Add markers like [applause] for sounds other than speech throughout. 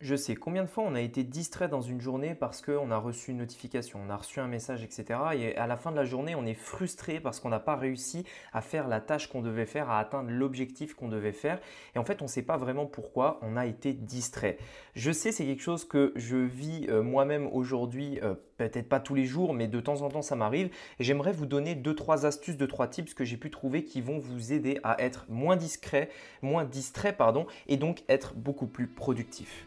Je sais combien de fois on a été distrait dans une journée parce qu'on a reçu une notification, on a reçu un message, etc. Et à la fin de la journée, on est frustré parce qu'on n'a pas réussi à faire la tâche qu'on devait faire, à atteindre l'objectif qu'on devait faire. Et en fait, on ne sait pas vraiment pourquoi on a été distrait. Je sais, c'est quelque chose que je vis euh, moi-même aujourd'hui, euh, peut-être pas tous les jours, mais de temps en temps, ça m'arrive. Et j'aimerais vous donner deux, trois astuces, deux, trois tips que j'ai pu trouver qui vont vous aider à être moins discret, moins distrait, pardon, et donc être beaucoup plus productif.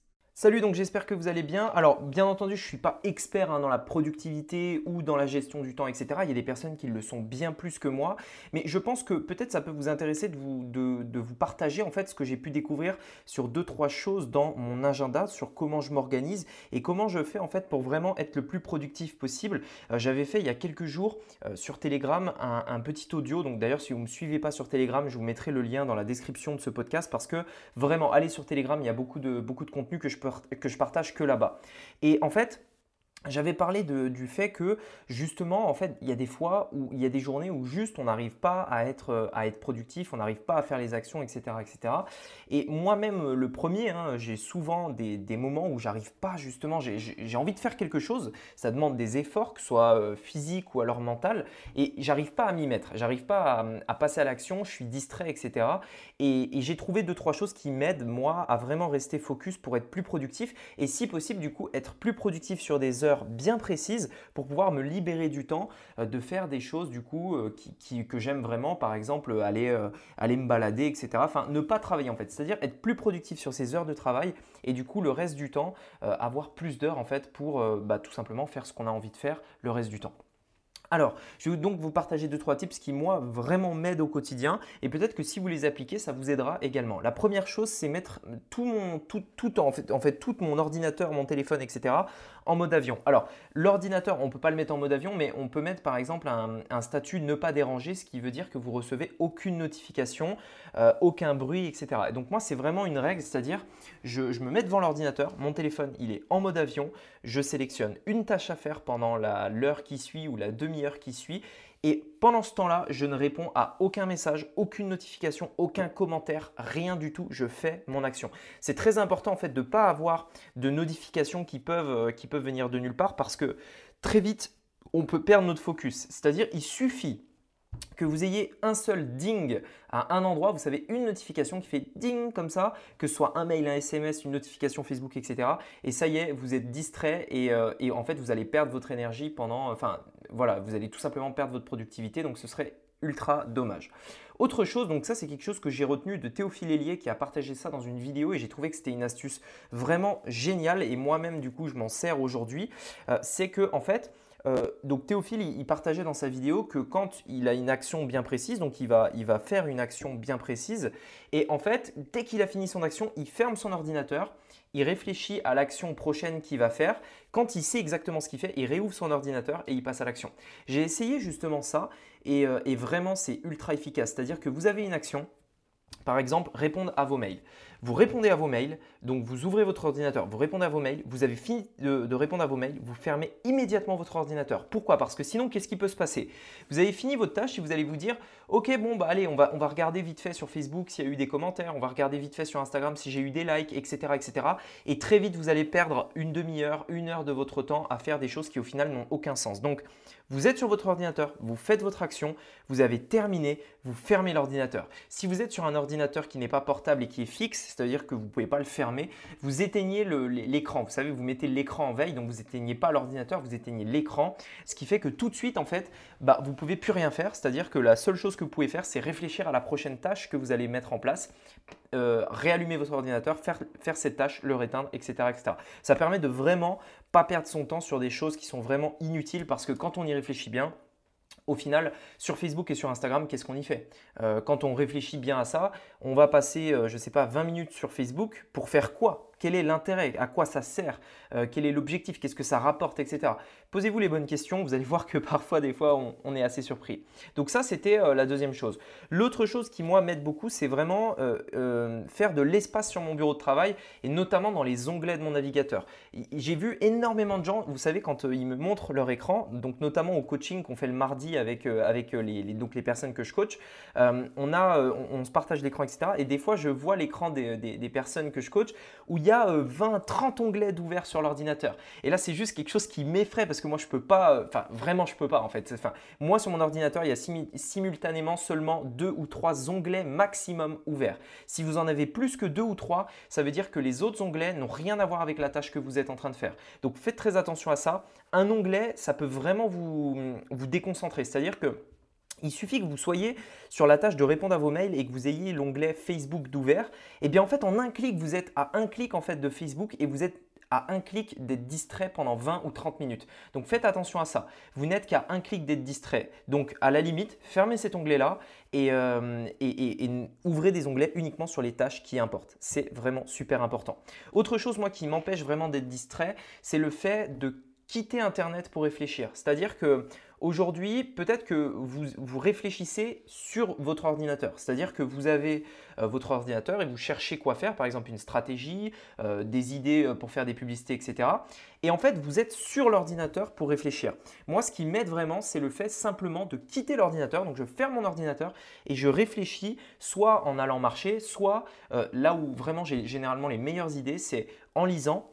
Salut, donc j'espère que vous allez bien. Alors, bien entendu, je ne suis pas expert hein, dans la productivité ou dans la gestion du temps, etc. Il y a des personnes qui le sont bien plus que moi. Mais je pense que peut-être ça peut vous intéresser de vous, de, vous partager en fait ce que j'ai pu découvrir sur deux, trois choses dans mon agenda, sur comment je m'organise et comment je fais en fait pour vraiment être le plus productif possible. Euh, j'avais fait il y a quelques jours euh, sur Telegram un, petit audio. Donc d'ailleurs, si vous ne me suivez pas sur Telegram, je vous mettrai le lien dans la description de ce podcast parce que vraiment, allez sur Telegram, il y a beaucoup de, beaucoup de contenu que je que je partage que là-bas. Et en fait, j'avais parlé du fait que justement, en fait, il y a des fois où il y a des journées où juste on n'arrive pas à être, euh, à être productif, on n'arrive pas à faire les actions, etc. etc. Et moi-même, le premier, hein, j'ai souvent des, moments où j'arrive pas justement, j'ai envie de faire quelque chose, ça demande des efforts, que ce soit euh, physique ou alors mental, et j'arrive pas à m'y mettre, j'arrive pas à, passer à l'action, je suis distrait, etc. Et, et j'ai trouvé deux, trois choses qui m'aident, moi, à vraiment rester focus pour être plus productif, et si possible, du coup, être plus productif sur des heures bien précises pour pouvoir me libérer du temps euh, de faire des choses du coup euh, que j'aime vraiment, par exemple aller, euh, aller me balader, etc. Enfin, ne pas travailler en fait, c'est-à-dire être plus productif sur ces heures de travail et du coup le reste du temps avoir plus d'heures en fait pour bah, tout simplement faire ce qu'on a envie de faire le reste du temps. Alors, je vais donc vous partager deux trois tips qui moi vraiment m'aident au quotidien et peut-être que si vous les appliquez, ça vous aidera également. La première chose, c'est mettre tout mon tout, tout en fait en fait tout mon ordinateur, mon téléphone, etc. en mode avion. Alors, l'ordinateur, on ne peut pas le mettre en mode avion, mais on peut mettre par exemple un, statut ne pas déranger, ce qui veut dire que vous recevez aucune notification, euh, aucun bruit, etc. Et donc moi, c'est vraiment une règle, c'est-à-dire je, je me mets devant l'ordinateur, mon téléphone, il est en mode avion, je sélectionne une tâche à faire pendant l'heure qui suit ou la demi qui suit. Et pendant ce temps-là, je ne réponds à aucun message, aucune notification, aucun commentaire, rien du tout. Je fais mon action. C'est très important en fait de ne pas avoir de notifications qui peuvent, euh, qui peuvent venir de nulle part parce que très vite, on peut perdre notre focus. C'est-à-dire, il suffit que vous ayez un seul ding à un endroit, vous savez, une notification qui fait ding comme ça, que ce soit un mail, un SMS, une notification Facebook, etc. Et ça y est, vous êtes distrait et, euh, et en fait, vous allez perdre votre énergie pendant, enfin, voilà, vous allez tout simplement perdre votre productivité, donc ce serait ultra dommage. Autre chose, donc ça c'est quelque chose que j'ai retenu de Théophile Hélier qui a partagé ça dans une vidéo et j'ai trouvé que c'était une astuce vraiment géniale et moi-même du coup je m'en sers aujourd'hui, euh, c'est que en fait euh, donc Théophile, il, partageait dans sa vidéo que quand il a une action bien précise, donc il va, il va faire une action bien précise, et en fait, dès qu'il a fini son action, il ferme son ordinateur, il réfléchit à l'action prochaine qu'il va faire. Quand il sait exactement ce qu'il fait, il réouvre son ordinateur et il passe à l'action. J'ai essayé justement ça et, euh, et vraiment c'est ultra efficace. C'est-à-dire que vous avez une action, par exemple, répondre à vos mails. Vous répondez à vos mails, donc vous ouvrez votre ordinateur, vous répondez à vos mails, vous avez fini de, répondre à vos mails, vous fermez immédiatement votre ordinateur. Pourquoi? Parce que sinon, qu'est-ce qui peut se passer? Vous avez fini votre tâche et vous allez vous dire, ok, bon, bah allez, on va, regarder vite fait sur Facebook s'il y a eu des commentaires, on va regarder vite fait sur Instagram si j'ai eu des likes, etc., etc. Et très vite, vous allez perdre une demi-heure, une heure de votre temps à faire des choses qui au final n'ont aucun sens. Donc, vous êtes sur votre ordinateur, vous faites votre action, vous avez terminé, vous fermez l'ordinateur. Si vous êtes sur un ordinateur qui n'est pas portable et qui est fixe, c'est-à-dire que vous ne pouvez pas le fermer, vous éteignez l'écran. Vous savez, vous mettez l'écran en veille, donc vous éteignez pas l'ordinateur, vous éteignez l'écran, ce qui fait que tout de suite, en fait, bah, vous pouvez plus rien faire. C'est-à-dire que la seule chose que vous pouvez faire, c'est réfléchir à la prochaine tâche que vous allez mettre en place, euh, réallumer votre ordinateur, faire, faire cette tâche, le réteindre, etc., etc. Ça permet de vraiment pas perdre son temps sur des choses qui sont vraiment inutiles parce que quand on y réfléchit bien, au final, sur Facebook et sur Instagram, qu'est-ce qu'on y fait? Euh, Quand on réfléchit bien à ça, on va passer, euh, je sais pas, 20 minutes sur Facebook pour faire quoi? Quel est l'intérêt À quoi ça sert euh, Quel est l'objectif Qu'est-ce que ça rapporte Etc. Posez-vous les bonnes questions. Vous allez voir que [laughs] parfois, des fois, on, est assez surpris. Donc ça, c'était euh, la deuxième chose. L'autre chose qui, moi, m'aide beaucoup, c'est vraiment euh, faire de l'espace sur mon bureau de travail et notamment dans les onglets de mon navigateur. J'ai vu énormément de gens, vous savez, quand ils me montrent leur écran, donc notamment au coaching qu'on fait le mardi avec, les, personnes que je coach, on, se partage l'écran, etc. Et des fois, je vois l'écran des, des, personnes que je coach où il y a 20, 30 onglets d'ouvert sur l'ordinateur. Et là, c'est juste quelque chose qui m'effraie parce que moi, je peux pas, euh, enfin, vraiment, je peux pas en fait. Enfin, moi, sur mon ordinateur, il y a simultanément seulement deux ou trois onglets maximum ouverts. Si vous en avez plus que deux ou trois, ça veut dire que les autres onglets n'ont rien à voir avec la tâche que vous êtes en train de faire. Donc, faites très attention à ça. Un onglet, ça peut vraiment vous, vous déconcentrer. C'est-à-dire que il suffit que vous soyez sur la tâche de répondre à vos mails et que vous ayez l'onglet Facebook d'ouvert. Et eh bien en fait, en un clic, vous êtes à un clic en fait de Facebook et vous êtes à un clic d'être distrait pendant 20 ou 30 minutes. Donc faites attention à ça. Vous n'êtes qu'à un clic d'être distrait. Donc à la limite, fermez cet onglet-là et, euh, et, ouvrez des onglets uniquement sur les tâches qui importent. C'est vraiment super important. Autre chose, moi, qui m'empêche vraiment d'être distrait, c'est le fait de quitter Internet pour réfléchir. C'est-à-dire que Aujourd'hui, peut-être que vous, réfléchissez sur votre ordinateur, c'est-à-dire que vous avez euh, votre ordinateur et vous cherchez quoi faire, par exemple une stratégie, euh, des idées euh, pour faire des publicités, etc. Et en fait, vous êtes sur l'ordinateur pour réfléchir. Moi, ce qui m'aide vraiment, c'est le fait simplement de quitter l'ordinateur. Donc, je ferme mon ordinateur et je réfléchis soit en allant marcher, soit là où vraiment j'ai généralement les meilleures idées, c'est en lisant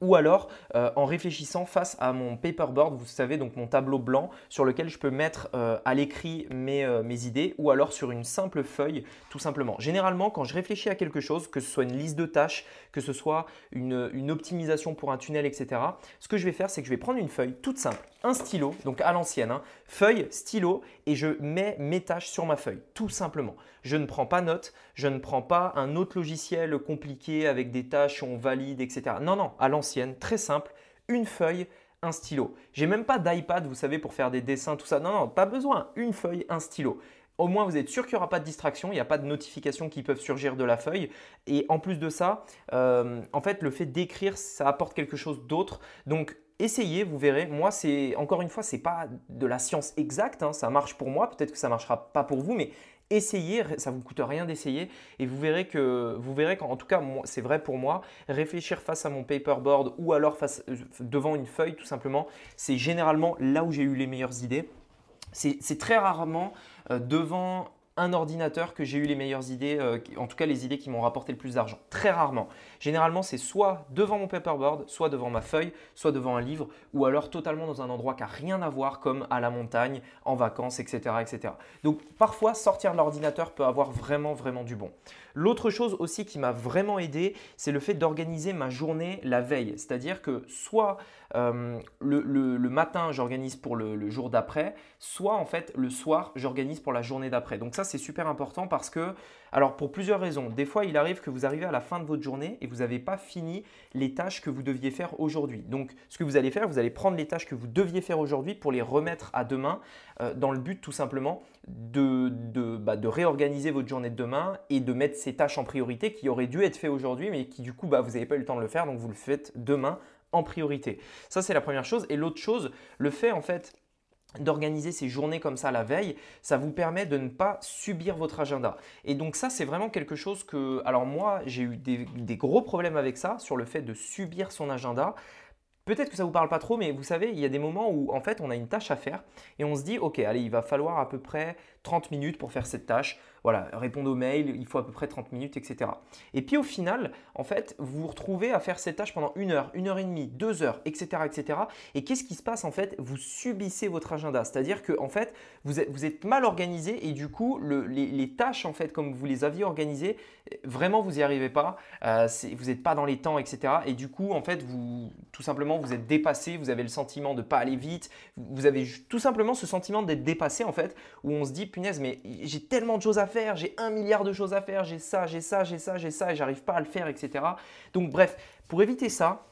ou alors euh, en réfléchissant face à mon paperboard, vous savez, donc mon tableau blanc sur lequel je peux mettre euh, à l'écrit euh, mes, idées, ou alors sur une simple feuille, tout simplement. Généralement, quand je réfléchis à quelque chose, que ce soit une liste de tâches, que ce soit une, optimisation pour un tunnel, etc., ce que je vais faire, c'est que je vais prendre une feuille toute simple, un stylo, donc à l'ancienne, hein, feuille, stylo, et je mets mes tâches sur ma feuille, tout simplement. Je ne prends pas note, je ne prends pas un autre logiciel compliqué avec des tâches, on valide, etc. Non, non, à l'ancienne, très simple, une feuille, un stylo. J'ai même pas d'iPad, vous savez, pour faire des dessins, tout ça. Non, non, pas besoin. Une feuille, un stylo. Au moins, vous êtes sûr qu'il n'y aura pas de distraction, il n'y a pas de notifications qui peuvent surgir de la feuille. Et en plus de ça, euh, en fait, le fait d'écrire, ça apporte quelque chose d'autre. Donc, essayez, vous verrez. Moi, c'est encore une fois, c'est pas de la science exacte. Hein. ça marche pour moi, peut-être que ça marchera pas pour vous, mais essayez, ça vous coûte rien d'essayer et vous verrez que vous verrez qu'en tout cas c'est vrai pour moi, réfléchir face à mon paperboard ou alors face euh, devant une feuille tout simplement, c'est généralement là où j'ai eu les meilleures idées. C'est très rarement euh, devant un ordinateur que j'ai eu les meilleures idées, euh, en tout cas les idées qui m'ont rapporté le plus d'argent. Très rarement. Généralement, c'est soit devant mon paperboard, soit devant ma feuille, soit devant un livre, ou alors totalement dans un endroit qui n'a rien à voir, comme à la montagne, en vacances, etc. etc. Donc parfois, sortir l'ordinateur peut avoir vraiment, vraiment du bon. L'autre chose aussi qui m'a vraiment aidé, c'est le fait d'organiser ma journée la veille. C'est-à-dire que soit euh, le, matin, j'organise pour le, jour d'après, soit en fait le soir, j'organise pour la journée d'après. Donc ça, c'est super important parce que, alors pour plusieurs raisons, des fois, il arrive que vous arrivez à la fin de votre journée et vous n'avez pas fini les tâches que vous deviez faire aujourd'hui. Donc ce que vous allez faire, vous allez prendre les tâches que vous deviez faire aujourd'hui pour les remettre à demain euh, dans le but tout simplement bah, de, réorganiser votre journée de demain et de mettre ces tâches en priorité qui auraient dû être faites aujourd'hui mais qui du coup bah, vous n'avez pas eu le temps de le faire donc vous le faites demain en priorité. Ça, c'est la première chose. Et l'autre chose, le fait en fait d'organiser ces journées comme ça la veille, ça vous permet de ne pas subir votre agenda. Et donc ça, c'est vraiment quelque chose que... Alors moi, j'ai eu des, gros problèmes avec ça, sur le fait de subir son agenda. Peut-être que ça ne vous parle pas trop, mais vous savez, il y a des moments où en fait on a une tâche à faire et on se dit, ok, allez, il va falloir à peu près 30 minutes pour faire cette tâche voilà, répondre aux mails, il faut à peu près 30 minutes, etc. Et puis au final, en fait, vous vous retrouvez à faire cette tâche pendant une heure, une heure et demie, deux heures, etc. etc. Et qu'est-ce qui se passe en fait? Vous subissez votre agenda, c'est-à-dire que en fait, vous êtes, vous êtes mal organisé et du coup, les, tâches en fait, comme vous les aviez organisées, vraiment vous n'y arrivez pas, euh, vous n'êtes pas dans les temps, etc. Et du coup, en fait, vous tout simplement vous êtes dépassé, vous avez le sentiment de pas aller vite, vous avez tout simplement ce sentiment d'être dépassé en fait, où on se dit punaise, mais j'ai tellement de choses à faire, j'ai un milliard de choses à faire, j'ai ça, j'ai ça, j'ai ça, j'ai ça, et j'arrive pas à le faire, etc. Donc bref, pour éviter ça,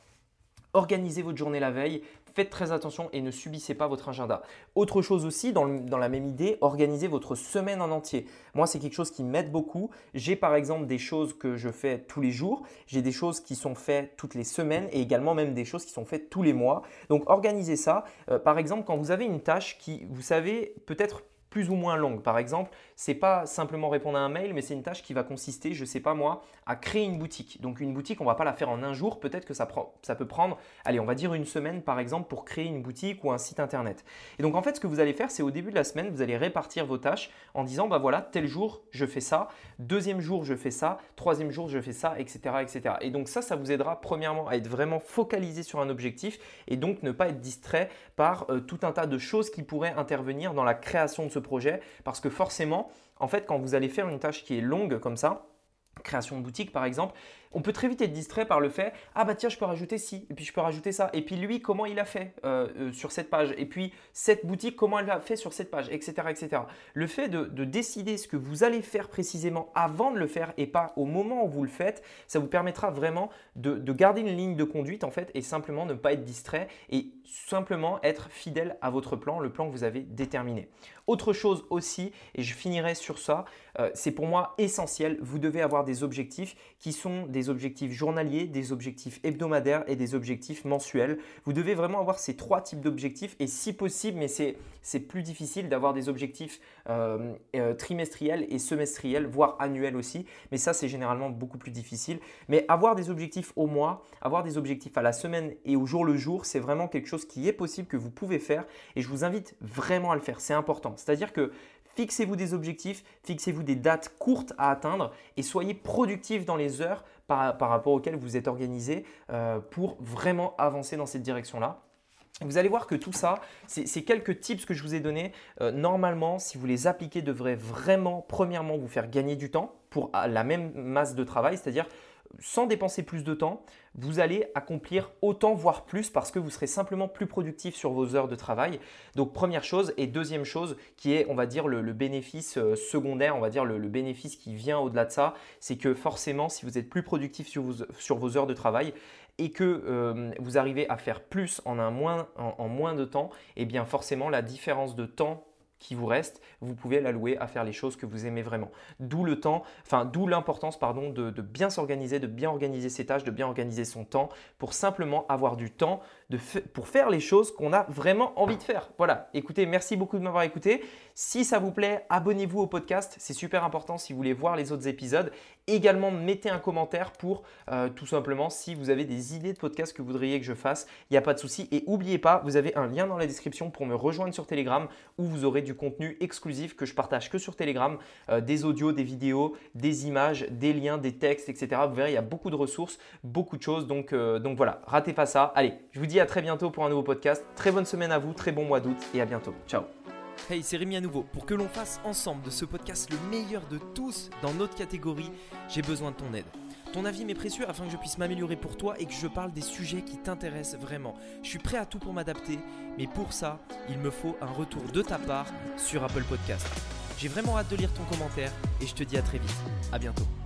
organisez votre journée la veille, faites très attention et ne subissez pas votre agenda. Autre chose aussi, dans, la même idée, organisez votre semaine en entier. Moi, c'est quelque chose qui m'aide beaucoup. J'ai par exemple des choses que je fais tous les jours, j'ai des choses qui sont faites toutes les semaines et également même des choses qui sont faites tous les mois. Donc organisez ça. Euh, par exemple, quand vous avez une tâche qui, vous savez, peut-être plus ou moins longue. Par exemple, c'est pas simplement répondre à un mail, mais c'est une tâche qui va consister, je sais pas moi, à créer une boutique. Donc une boutique, on va pas la faire en un jour. Peut-être que ça, prend, ça peut prendre, allez, on va dire une semaine par exemple pour créer une boutique ou un site internet. Et donc en fait, ce que vous allez faire, c'est au début de la semaine, vous allez répartir vos tâches en disant, bah voilà, tel jour je fais ça, deuxième jour je fais ça, troisième jour je fais ça, etc., etc. Et donc ça, ça vous aidera premièrement à être vraiment focalisé sur un objectif et donc ne pas être distrait par euh, tout un tas de choses qui pourraient intervenir dans la création de ce projet parce que forcément, en fait, quand vous allez faire une tâche qui est longue comme ça, création de boutique par exemple, on peut très vite être distrait par le fait ah bah tiens je peux rajouter ci et puis je peux rajouter ça et puis lui comment il a fait euh, euh, sur cette page? Et puis cette boutique comment elle a fait sur cette page? Etc etc le fait de, décider ce que vous allez faire précisément avant de le faire et pas au moment où vous le faites ça vous permettra vraiment de, de garder une ligne de conduite en fait et simplement ne pas être distrait et simplement être fidèle à votre plan le plan que vous avez déterminé. Autre chose aussi et je finirai sur ça euh, c'est pour moi essentiel vous devez avoir des objectifs qui sont des objectifs journaliers, des objectifs hebdomadaires et des objectifs mensuels. Vous devez vraiment avoir ces trois types d'objectifs et si possible, mais c'est plus difficile d'avoir des objectifs euh, euh, trimestriels et semestriels, voire annuels aussi. Mais ça, c'est généralement beaucoup plus difficile. Mais avoir des objectifs au mois, avoir des objectifs à la semaine et au jour le jour, c'est vraiment quelque chose qui est possible, que vous pouvez faire et je vous invite vraiment à le faire. C'est important. C'est-à-dire que Fixez-vous des objectifs, fixez-vous des dates courtes à atteindre et soyez productif dans les heures par, rapport auxquelles vous êtes organisé euh, pour vraiment avancer dans cette direction-là. Vous allez voir que tout ça, ces quelques tips que je vous ai donnés, euh, normalement, si vous les appliquez, devraient vraiment, premièrement, vous faire gagner du temps pour la même masse de travail, c'est-à-dire sans dépenser plus de temps, vous allez accomplir autant, voire plus, parce que vous serez simplement plus productif sur vos heures de travail. Donc première chose, et deuxième chose, qui est, on va dire, le, bénéfice euh, secondaire, on va dire le, bénéfice qui vient au-delà de ça, c'est que forcément, si vous êtes plus productif sur vos, heures de travail, et que euh, vous arrivez à faire plus en, un moins, en, moins de temps, et eh bien forcément la différence de temps qui vous reste, vous pouvez l'allouer à faire les choses que vous aimez vraiment. D'où le temps, enfin d'où l'importance pardon de, bien s'organiser, de bien organiser ses tâches, de bien organiser son temps pour simplement avoir du temps pour faire les choses qu'on a vraiment envie de faire. Voilà. Écoutez, merci beaucoup de m'avoir écouté. Si ça vous plaît, abonnez-vous au podcast, c'est super important si vous voulez voir les autres épisodes. Également, mettez un commentaire pour euh, tout simplement si vous avez des idées de podcast que vous voudriez que je fasse, il n'y a pas de souci. Et n'oubliez pas, vous avez un lien dans la description pour me rejoindre sur Telegram où vous aurez du contenu exclusif que je partage que sur Telegram, euh, des audios, des vidéos, des images, des liens, des textes, etc. Vous verrez, il y a beaucoup de ressources, beaucoup de choses. Donc, euh, donc voilà, ratez pas ça. Allez, je vous à très bientôt pour un nouveau podcast. Très bonne semaine à vous, très bon mois d'août et à bientôt. Ciao Hey, c'est Rémi à nouveau. Pour que l'on fasse ensemble de ce podcast le meilleur de tous dans notre catégorie, j'ai besoin de ton aide. Ton avis m'est précieux afin que je puisse m'améliorer pour toi et que je parle des sujets qui t'intéressent vraiment. Je suis prêt à tout pour m'adapter, mais pour ça, il me faut un retour de ta part sur Apple Podcast. J'ai vraiment hâte de lire ton commentaire et je te dis à très vite. À bientôt.